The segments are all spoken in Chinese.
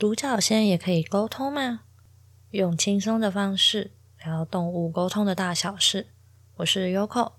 独角仙也可以沟通吗？用轻松的方式聊动物沟通的大小事。我是 Yoko，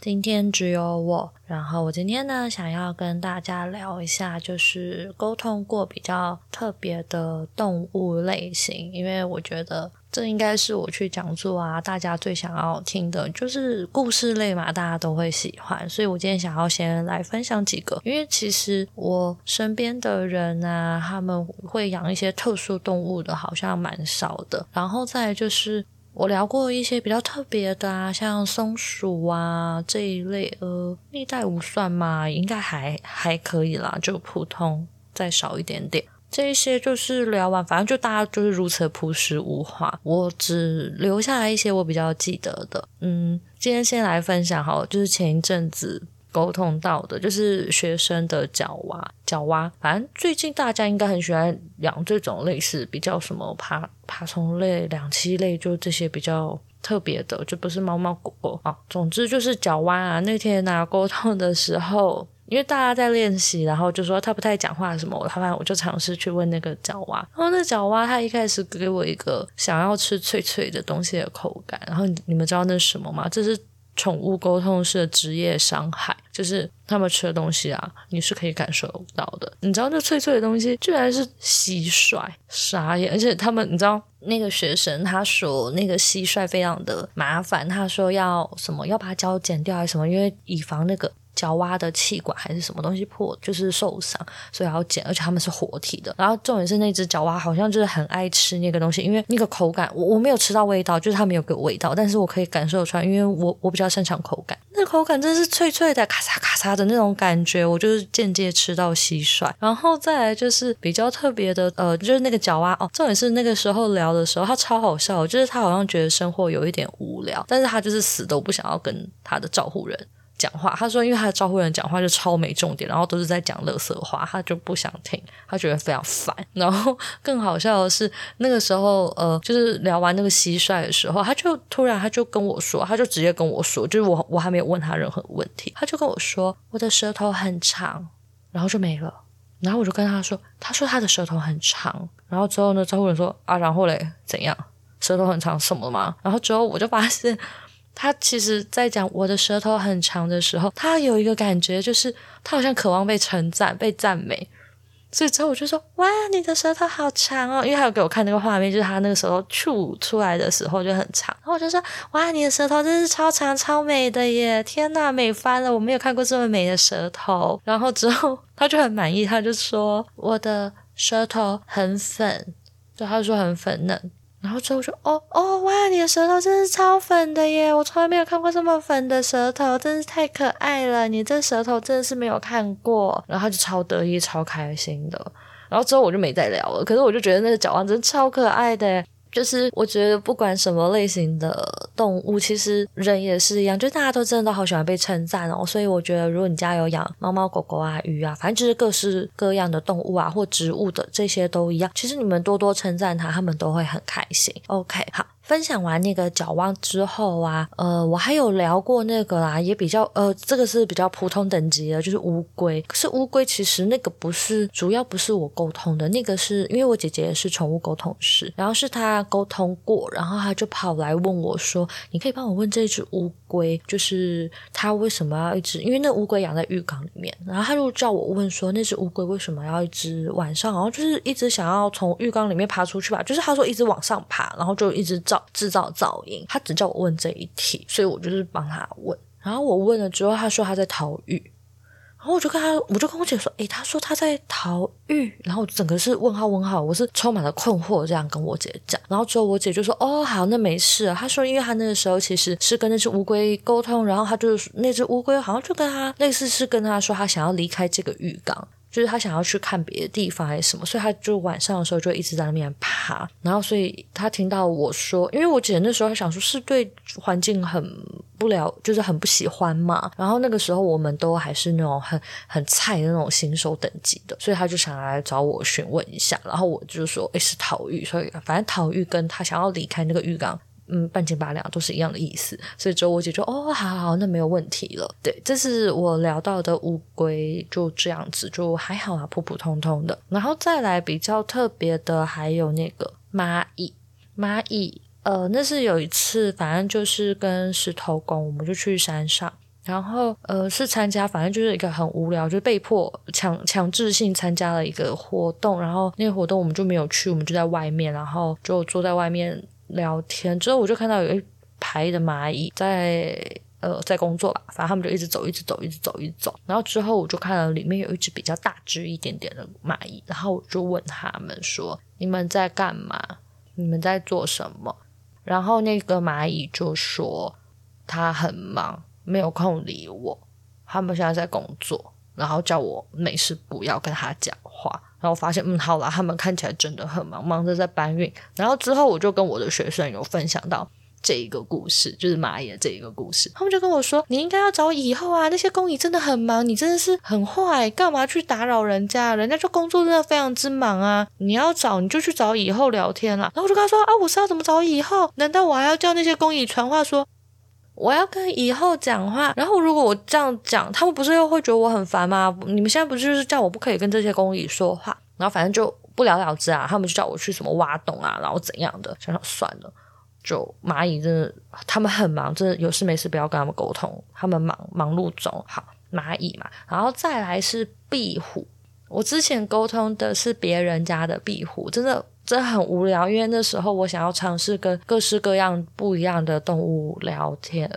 今天只有我。然后我今天呢，想要跟大家聊一下，就是沟通过比较特别的动物类型，因为我觉得。这应该是我去讲座啊，大家最想要听的就是故事类嘛，大家都会喜欢。所以我今天想要先来分享几个，因为其实我身边的人啊，他们会养一些特殊动物的，好像蛮少的。然后再就是我聊过一些比较特别的啊，像松鼠啊这一类，呃，历代无算嘛，应该还还可以啦，就普通再少一点点。这一些就是聊完，反正就大家就是如此朴实无华。我只留下来一些我比较记得的。嗯，今天先来分享好，就是前一阵子沟通到的，就是学生的角蛙。角蛙，反正最近大家应该很喜欢养这种类似比较什么爬爬虫类、两栖类，就这些比较特别的，就不是猫猫狗狗啊。总之就是角蛙啊。那天拿沟通的时候。因为大家在练习，然后就说他不太讲话什么，他反正我就尝试去问那个角蛙。然后那角蛙他一开始给我一个想要吃脆脆的东西的口感。然后你们知道那是什么吗？这是宠物沟通师的职业伤害，就是他们吃的东西啊，你是可以感受到的。你知道那脆脆的东西居然是蟋蟀，傻眼！而且他们，你知道那个学生他说那个蟋蟀非常的麻烦，他说要什么要把脚剪掉还是什么，因为以防那个。角蛙的气管还是什么东西破，就是受伤，所以要剪，而且它们是活体的。然后重点是那只角蛙好像就是很爱吃那个东西，因为那个口感我我没有吃到味道，就是它没有给我味道，但是我可以感受出来，因为我我比较擅长口感，那口感真是脆脆的，咔嚓咔嚓的那种感觉，我就是间接吃到蟋蟀。然后再来就是比较特别的，呃，就是那个角蛙哦，重点是那个时候聊的时候，他超好笑，就是他好像觉得生活有一点无聊，但是他就是死都不想要跟他的照顾人讲话，他说，因为他的招呼人讲话就超没重点，然后都是在讲垃圾话，他就不想听，他觉得非常烦。然后更好笑的是，那个时候，呃，就是聊完那个蟋蟀的时候，他就突然他就跟我说，他就直接跟我说，就是我我还没有问他任何问题，他就跟我说我的舌头很长，然后就没了。然后我就跟他说，他说他的舌头很长，然后之后呢，招呼人说啊，然后嘞怎样？舌头很长什么吗？然后之后我就发现。他其实，在讲我的舌头很长的时候，他有一个感觉，就是他好像渴望被称赞、被赞美。所以之后我就说：“哇，你的舌头好长哦！”因为他有给我看那个画面，就是他那个舌头吐出来的时候就很长。然后我就说：“哇，你的舌头真是超长、超美的耶！天呐，美翻了！我没有看过这么美的舌头。”然后之后他就很满意，他就说：“我的舌头很粉。”就他就说很粉嫩。然后之后就哦哦哇，你的舌头真是超粉的耶！我从来没有看过这么粉的舌头，真是太可爱了。你这舌头真的是没有看过。然后他就超得意、超开心的。然后之后我就没再聊了。可是我就觉得那个脚腕真的超可爱的。就是我觉得不管什么类型的动物，其实人也是一样，就大家都真的都好喜欢被称赞哦。所以我觉得，如果你家有养猫猫狗狗啊、鱼啊，反正就是各式各样的动物啊，或植物的这些都一样。其实你们多多称赞它，它们都会很开心。OK，好。分享完那个角蛙之后啊，呃，我还有聊过那个啦，也比较呃，这个是比较普通等级的，就是乌龟。可是乌龟其实那个不是主要，不是我沟通的，那个是因为我姐姐也是宠物沟通师，然后是她沟通过，然后她就跑来问我说：“你可以帮我问这只乌龟，龟就是它为什么要一直？因为那乌龟养在浴缸里面，然后他就叫我问说，那只乌龟为什么要一直晚上，然后就是一直想要从浴缸里面爬出去吧？就是他说一直往上爬，然后就一直造。”制造噪音，他只叫我问这一题，所以我就是帮他问。然后我问了之后，他说他在逃狱，然后我就跟他，我就跟我姐说，诶，他说他在逃狱，然后整个是问号问号，我是充满了困惑，这样跟我姐讲。然后之后我姐就说，哦，好，那没事。他说，因为他那个时候其实是跟那只乌龟沟通，然后他就是那只乌龟好像就跟他类似是跟他说，他想要离开这个浴缸。就是他想要去看别的地方还是什么，所以他就晚上的时候就一直在那边爬。然后，所以他听到我说，因为我姐那时候想说是对环境很不了，就是很不喜欢嘛。然后那个时候我们都还是那种很很菜的那种新手等级的，所以他就想来找我询问一下。然后我就说，诶，是逃狱，所以反正逃狱跟他想要离开那个浴缸嗯，半斤八两都是一样的意思，所以之后我姐就哦，好好好，那没有问题了。对，这是我聊到的乌龟，就这样子，就还好啊，普普通通的。然后再来比较特别的，还有那个蚂蚁，蚂蚁，呃，那是有一次，反正就是跟石头公，我们就去山上，然后呃是参加，反正就是一个很无聊，就被迫强强制性参加了一个活动，然后那个活动我们就没有去，我们就在外面，然后就坐在外面。聊天之后，我就看到有一排的蚂蚁在呃在工作吧，反正他们就一直走，一直走，一直走，一直走。然后之后我就看到里面有一只比较大只一点点的蚂蚁，然后我就问他们说：“你们在干嘛？你们在做什么？”然后那个蚂蚁就说：“他很忙，没有空理我。他们现在在工作，然后叫我没事不要跟他讲话。”然后发现，嗯，好啦，他们看起来真的很忙，忙着在搬运。然后之后，我就跟我的学生有分享到这一个故事，就是蚂蚁这一个故事。他们就跟我说：“你应该要找蚁后啊，那些工蚁真的很忙，你真的是很坏，干嘛去打扰人家？人家就工作真的非常之忙啊！你要找你就去找蚁后聊天啦。”然后我就跟他说：“啊，我是要怎么找蚁后？难道我还要叫那些工蚁传话说我要跟蚁后讲话？然后如果我这样讲，他们不是又会觉得我很烦吗？你们现在不就是叫我不可以跟这些工蚁说话？”然后反正就不了了之啊，他们就叫我去什么挖洞啊，然后怎样的，想想算了，就蚂蚁真的，他们很忙，真的有事没事不要跟他们沟通，他们忙忙碌中。好，蚂蚁嘛，然后再来是壁虎，我之前沟通的是别人家的壁虎，真的真的很无聊，因为那时候我想要尝试跟各式各样不一样的动物聊天。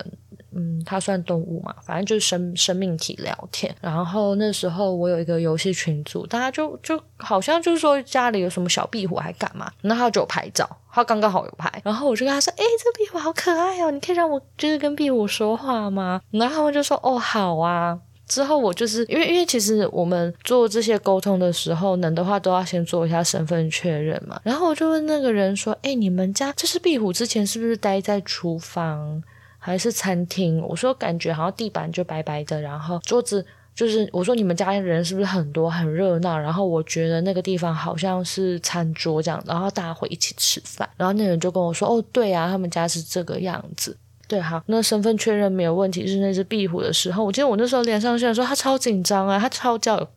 嗯，它算动物嘛，反正就是生生命体聊天。然后那时候我有一个游戏群组，大家就就好像就是说家里有什么小壁虎还干嘛，然后他就拍照，他刚刚好有拍。然后我就跟他说：“哎，这壁虎好可爱哦，你可以让我就是跟壁虎说话吗？”然后他们就说：“哦，好啊。”之后我就是因为因为其实我们做这些沟通的时候，能的话都要先做一下身份确认嘛。然后我就问那个人说：“哎，你们家这是壁虎之前是不是待在厨房？”还是餐厅，我说感觉好像地板就白白的，然后桌子就是我说你们家人是不是很多很热闹？然后我觉得那个地方好像是餐桌这样，然后大家会一起吃饭。然后那人就跟我说：“哦，对啊，他们家是这个样子。”对，好，那身份确认没有问题，是那只壁虎的时候，我记得我那时候连上线的时候，他超紧张啊，他超焦，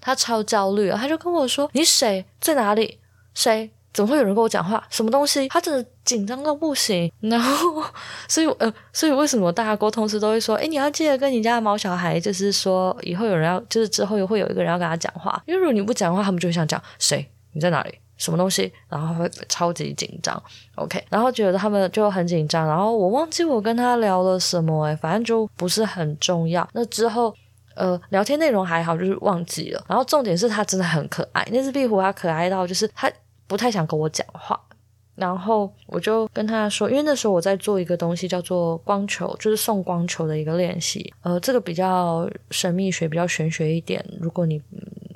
他超焦虑啊，他就跟我说：“你谁在哪里？谁？”怎么会有人跟我讲话？什么东西？他真的紧张到不行。然后，所以呃，所以为什么大家沟通时都会说，诶，你要记得跟你家的毛小孩，就是说以后有人要，就是之后又会有一个人要跟他讲话。因为如果你不讲话，他们就会想讲谁？你在哪里？什么东西？然后会超级紧张。OK，然后觉得他们就很紧张。然后我忘记我跟他聊了什么，诶，反正就不是很重要。那之后，呃，聊天内容还好，就是忘记了。然后重点是他真的很可爱，那只壁虎它可爱到就是它。不太想跟我讲话，然后我就跟他说，因为那时候我在做一个东西叫做光球，就是送光球的一个练习。呃，这个比较神秘学，比较玄学一点。如果你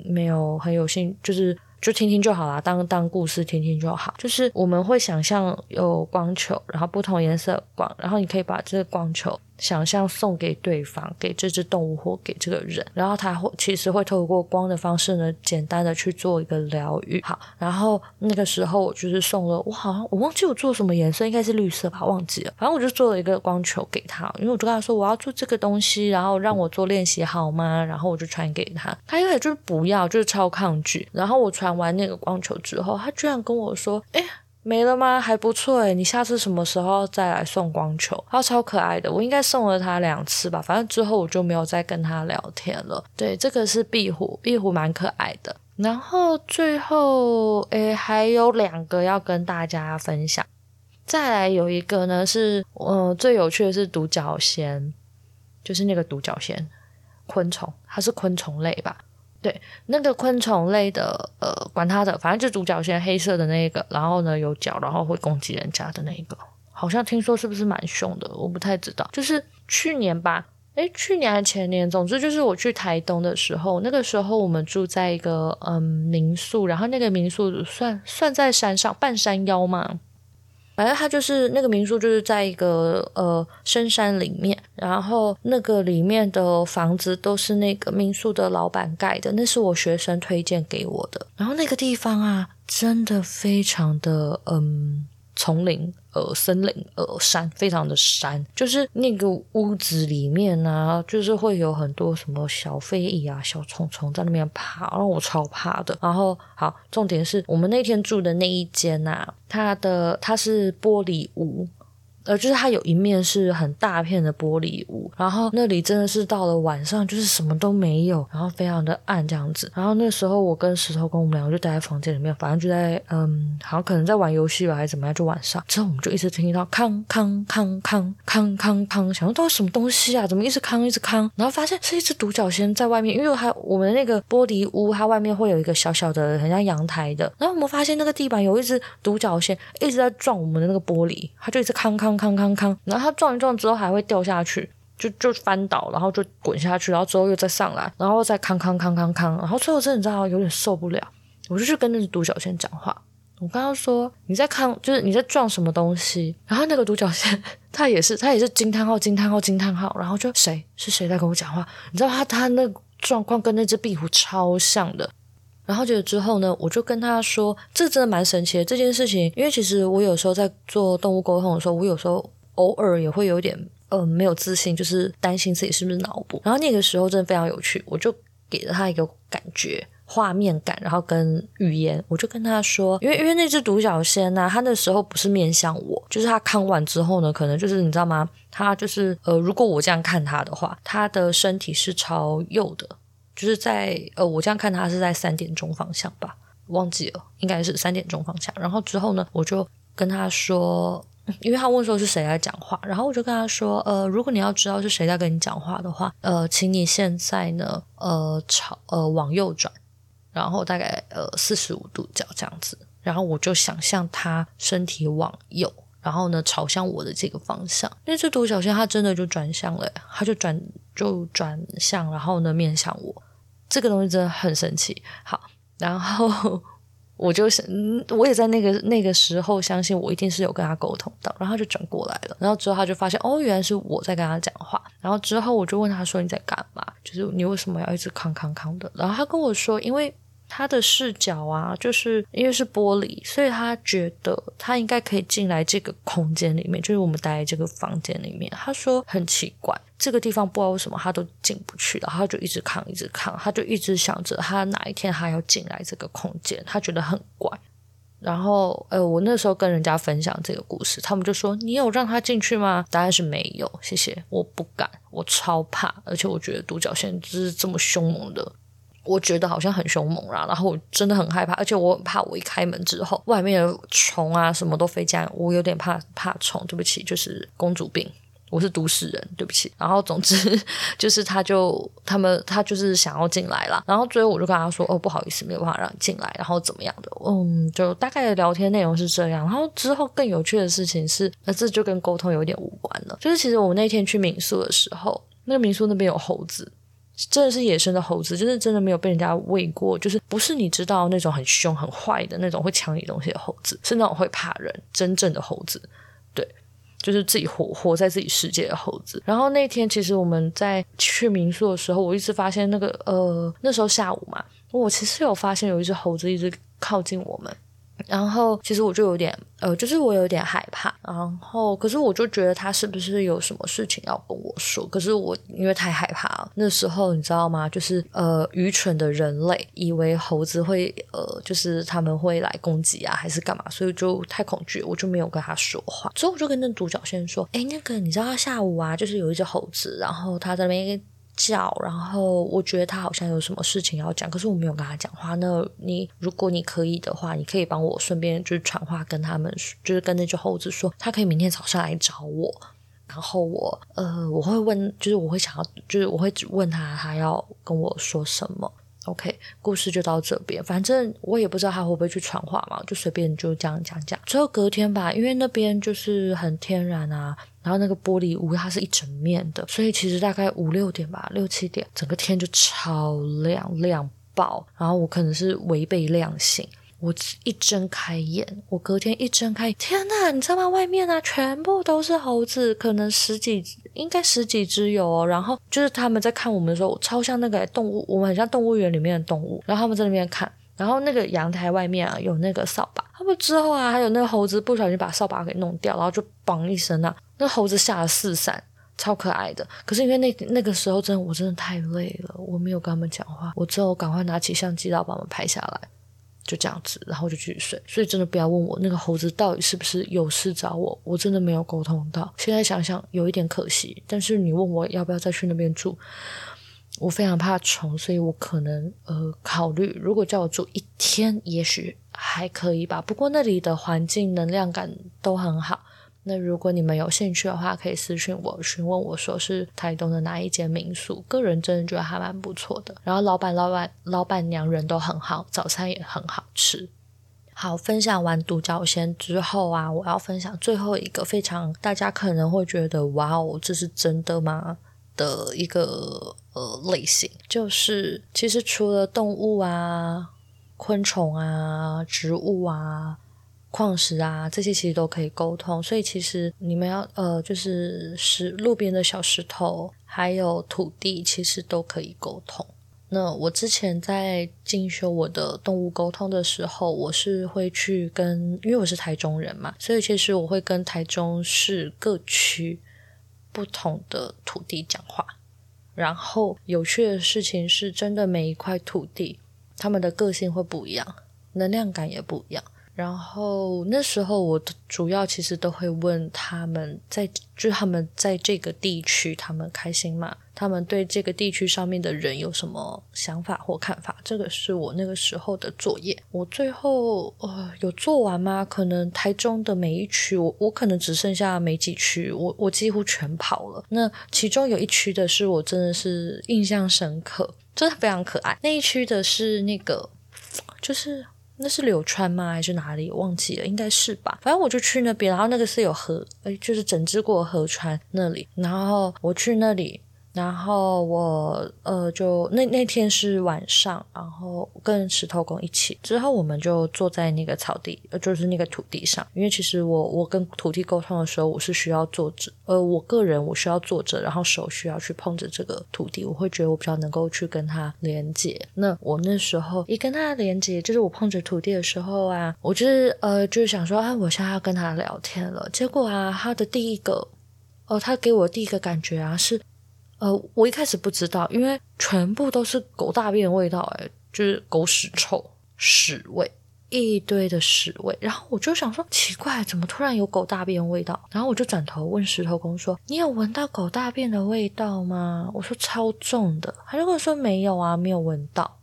没有很有兴，就是就听听就好啦，当当故事听听就好。就是我们会想象有光球，然后不同颜色光，然后你可以把这个光球。想象送给对方，给这只动物或给这个人，然后他会其实会透过光的方式呢，简单的去做一个疗愈。好，然后那个时候我就是送了，我好像我忘记我做什么颜色，应该是绿色吧，忘记了。反正我就做了一个光球给他，因为我就跟他说我要做这个东西，然后让我做练习好吗？然后我就传给他，他一开始就是不要，就是超抗拒。然后我传完那个光球之后，他居然跟我说，哎。没了吗？还不错诶，你下次什么时候再来送光球？他超可爱的，我应该送了他两次吧。反正之后我就没有再跟他聊天了。对，这个是壁虎，壁虎蛮可爱的。然后最后，诶，还有两个要跟大家分享。再来有一个呢是，呃，最有趣的是独角仙，就是那个独角仙昆虫，它是昆虫类吧？对，那个昆虫类的，呃，管它的，反正就独角仙黑色的那一个，然后呢有脚，然后会攻击人家的那一个，好像听说是不是蛮凶的，我不太知道。就是去年吧，诶，去年还前年，总之就是我去台东的时候，那个时候我们住在一个嗯民宿，然后那个民宿算算在山上，半山腰嘛。反正它就是那个民宿，就是在一个呃深山里面，然后那个里面的房子都是那个民宿的老板盖的，那是我学生推荐给我的。然后那个地方啊，真的非常的嗯丛林、呃森林、呃山，非常的山。就是那个屋子里面呢、啊，就是会有很多什么小飞蚁啊、小虫虫在那边爬，然后我超怕的。然后好，重点是我们那天住的那一间呐、它的它是玻璃屋。呃，就是它有一面是很大片的玻璃屋，然后那里真的是到了晚上就是什么都没有，然后非常的暗这样子。然后那时候我跟石头跟我们两个就待在房间里面，反正就在嗯，好像可能在玩游戏吧，还是怎么样，就晚上。之后我们就一直听到康康康康康康康，想说到底什么东西啊？怎么一直康一直康？然后发现是一只独角仙在外面，因为它我们那个玻璃屋，它外面会有一个小小的很像阳台的。然后我们发现那个地板有一只独角仙一直在撞我们的那个玻璃，它就一直康康。康康康康，然后它撞一撞之后还会掉下去，就就翻倒，然后就滚下去，然后之后又再上来，然后再康康康康康，然后最后真的你知道有点受不了，我就去跟那只独角仙讲话，我刚刚说你在康，就是你在撞什么东西，然后那个独角仙他也是他也是惊叹号惊叹号惊叹号，然后就谁是谁在跟我讲话？你知道他他那状况跟那只壁虎超像的。然后结果之后呢，我就跟他说，这真的蛮神奇的这件事情，因为其实我有时候在做动物沟通的时候，我有时候偶尔也会有点呃没有自信，就是担心自己是不是脑补。然后那个时候真的非常有趣，我就给了他一个感觉画面感，然后跟语言，我就跟他说，因为因为那只独角仙呢，他那时候不是面向我，就是他看完之后呢，可能就是你知道吗？他就是呃，如果我这样看他的话，他的身体是朝右的。就是在呃，我这样看他是在三点钟方向吧，忘记了，应该是三点钟方向。然后之后呢，我就跟他说，因为他问说是谁在讲话，然后我就跟他说，呃，如果你要知道是谁在跟你讲话的话，呃，请你现在呢，呃，朝呃往右转，然后大概呃四十五度角这样子。然后我就想象他身体往右，然后呢朝向我的这个方向。那只独角仙他真的就转向了，他就转。就转向，然后呢面向我，这个东西真的很神奇。好，然后 我就想，我也在那个那个时候相信我一定是有跟他沟通到，然后他就转过来了，然后之后他就发现哦，原来是我在跟他讲话，然后之后我就问他说，你在干嘛？就是你为什么要一直康康康的？然后他跟我说，因为。他的视角啊，就是因为是玻璃，所以他觉得他应该可以进来这个空间里面，就是我们待在这个房间里面。他说很奇怪，这个地方不知道为什么他都进不去，然后他就一直看，一直看，他就一直想着他哪一天他要进来这个空间，他觉得很怪。然后，呃，我那时候跟人家分享这个故事，他们就说：“你有让他进去吗？”答案是没有，谢谢，我不敢，我超怕，而且我觉得独角仙就是这么凶猛的。我觉得好像很凶猛啦，然后我真的很害怕，而且我很怕我一开门之后，外面的虫啊什么都飞进来，我有点怕怕虫。对不起，就是公主病，我是都市人，对不起。然后总之 就是他就他们他就是想要进来啦，然后最后我就跟他说：“哦，不好意思，没有办法让你进来。”然后怎么样的？嗯，就大概聊天内容是这样。然后之后更有趣的事情是，那这就跟沟通有点无关了。就是其实我那天去民宿的时候，那个民宿那边有猴子。真的是野生的猴子，就是真的没有被人家喂过，就是不是你知道那种很凶很坏的那种会抢你东西的猴子，是那种会怕人真正的猴子，对，就是自己活活在自己世界的猴子。然后那天其实我们在去民宿的时候，我一直发现那个呃那时候下午嘛，我其实有发现有一只猴子一直靠近我们。然后其实我就有点呃，就是我有点害怕。然后可是我就觉得他是不是有什么事情要跟我说？可是我因为太害怕了，那时候你知道吗？就是呃，愚蠢的人类以为猴子会呃，就是他们会来攻击啊，还是干嘛？所以就太恐惧，我就没有跟他说话。所以我就跟那独角仙说：“诶，那个你知道下午啊，就是有一只猴子，然后他在那边。”叫，然后我觉得他好像有什么事情要讲，可是我没有跟他讲话。那你如果你可以的话，你可以帮我顺便就是传话跟他们，就是跟那只猴子说，他可以明天早上来找我。然后我呃，我会问，就是我会想要，就是我会问他，他要跟我说什么。OK，故事就到这边。反正我也不知道他会不会去传话嘛，就随便就这样讲讲。之后隔天吧，因为那边就是很天然啊。然后那个玻璃屋它是一整面的，所以其实大概五六点吧，六七点，整个天就超亮，亮爆。然后我可能是违背亮醒，我一睁开眼，我隔天一睁开，天呐，你知道吗？外面啊，全部都是猴子，可能十几，应该十几只有哦。然后就是他们在看我们的时候，超像那个动物，我们很像动物园里面的动物。然后他们在那边看。然后那个阳台外面啊有那个扫把，他们之后啊还有那个猴子不小心把扫把给弄掉，然后就嘣一声啊，那猴子吓得四散，超可爱的。可是因为那那个时候真的我真的太累了，我没有跟他们讲话，我之后赶快拿起相机然后把他们拍下来，就这样子，然后就继续睡。所以真的不要问我那个猴子到底是不是有事找我，我真的没有沟通到。现在想想有一点可惜，但是你问我要不要再去那边住？我非常怕虫，所以我可能呃考虑，如果叫我住一天，也许还可以吧。不过那里的环境能量感都很好。那如果你们有兴趣的话，可以私信我询问我说是台东的哪一间民宿，个人真的觉得还蛮不错的。然后老板、老板、老板娘人都很好，早餐也很好吃。好，分享完独角仙之后啊，我要分享最后一个非常大家可能会觉得哇哦，这是真的吗？的一个呃类型，就是其实除了动物啊、昆虫啊、植物啊、矿石啊这些，其实都可以沟通。所以其实你们要呃，就是石路边的小石头，还有土地，其实都可以沟通。那我之前在进修我的动物沟通的时候，我是会去跟，因为我是台中人嘛，所以其实我会跟台中市各区。不同的土地讲话，然后有趣的事情是真的，每一块土地，他们的个性会不一样，能量感也不一样。然后那时候我主要其实都会问他们在，就他们在这个地区，他们开心吗？他们对这个地区上面的人有什么想法或看法？这个是我那个时候的作业。我最后呃有做完吗？可能台中的每一区，我我可能只剩下没几区，我我几乎全跑了。那其中有一区的是我真的是印象深刻，真的非常可爱。那一区的是那个就是。那是柳川吗？还是哪里？忘记了，应该是吧。反正我就去那边，然后那个是有河，哎，就是整治过河川那里，然后我去那里。然后我呃就那那天是晚上，然后跟石头公一起，之后我们就坐在那个草地，呃就是那个土地上，因为其实我我跟土地沟通的时候，我是需要坐着，呃我个人我需要坐着，然后手需要去碰着这个土地，我会觉得我比较能够去跟它连接。那我那时候一跟它连接，就是我碰着土地的时候啊，我就是呃就是想说啊，我现在要跟它聊天了。结果啊，它的第一个，哦，它给我第一个感觉啊是。呃，我一开始不知道，因为全部都是狗大便的味道，哎，就是狗屎臭、屎味，一堆的屎味。然后我就想说，奇怪，怎么突然有狗大便味道？然后我就转头问石头公说：“你有闻到狗大便的味道吗？”我说：“超重的。”他就跟我说：“没有啊，没有闻到。”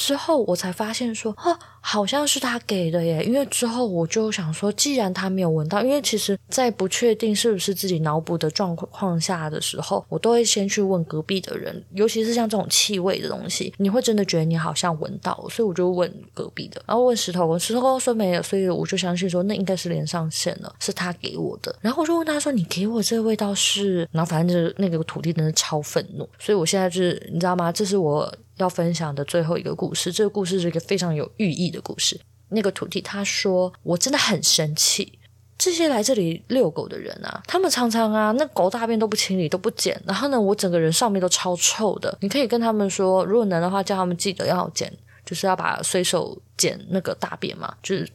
之后我才发现说，哦，好像是他给的耶。因为之后我就想说，既然他没有闻到，因为其实在不确定是不是自己脑补的状况下的时候，我都会先去问隔壁的人，尤其是像这种气味的东西，你会真的觉得你好像闻到，所以我就问隔壁的，然后问石头，石头说没有，所以我就相信说那应该是连上线了，是他给我的。然后我就问他说，你给我这个味道是？然后反正就是那个土地真的超愤怒，所以我现在就是你知道吗？这是我。要分享的最后一个故事，这个故事是一个非常有寓意的故事。那个土地他说：“我真的很生气，这些来这里遛狗的人啊，他们常常啊，那狗大便都不清理，都不捡。然后呢，我整个人上面都超臭的。你可以跟他们说，如果能的话，叫他们记得要捡，就是要把随手捡那个大便嘛，就是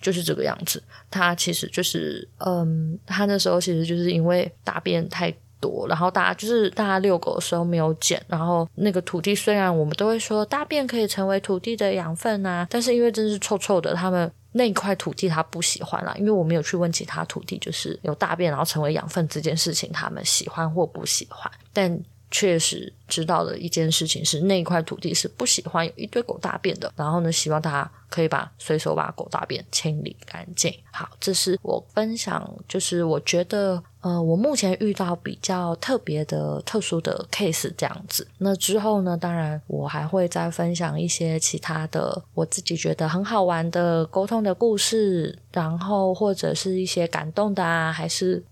就是这个样子。他其实就是，嗯，他那时候其实就是因为大便太。”多，然后大家就是大家遛狗的时候没有捡，然后那个土地虽然我们都会说大便可以成为土地的养分啊，但是因为真是臭臭的，他们那一块土地他不喜欢啦。因为我没有去问其他土地，就是有大便然后成为养分这件事情，他们喜欢或不喜欢，但。确实知道的一件事情是，那一块土地是不喜欢有一堆狗大便的。然后呢，希望大家可以把随手把狗大便清理干净。好，这是我分享，就是我觉得，呃，我目前遇到比较特别的、特殊的 case 这样子。那之后呢，当然我还会再分享一些其他的，我自己觉得很好玩的沟通的故事，然后或者是一些感动的啊，还是。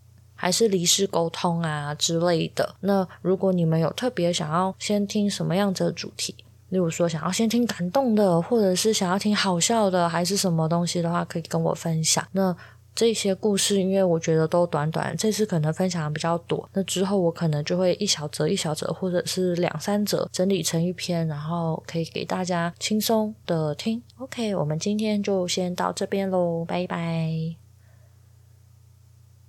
还是离世沟通啊之类的。那如果你们有特别想要先听什么样子的主题，例如说想要先听感动的，或者是想要听好笑的，还是什么东西的话，可以跟我分享。那这些故事，因为我觉得都短短，这次可能分享的比较多，那之后我可能就会一小则一小则，或者是两三则整理成一篇，然后可以给大家轻松的听。OK，我们今天就先到这边喽，拜拜。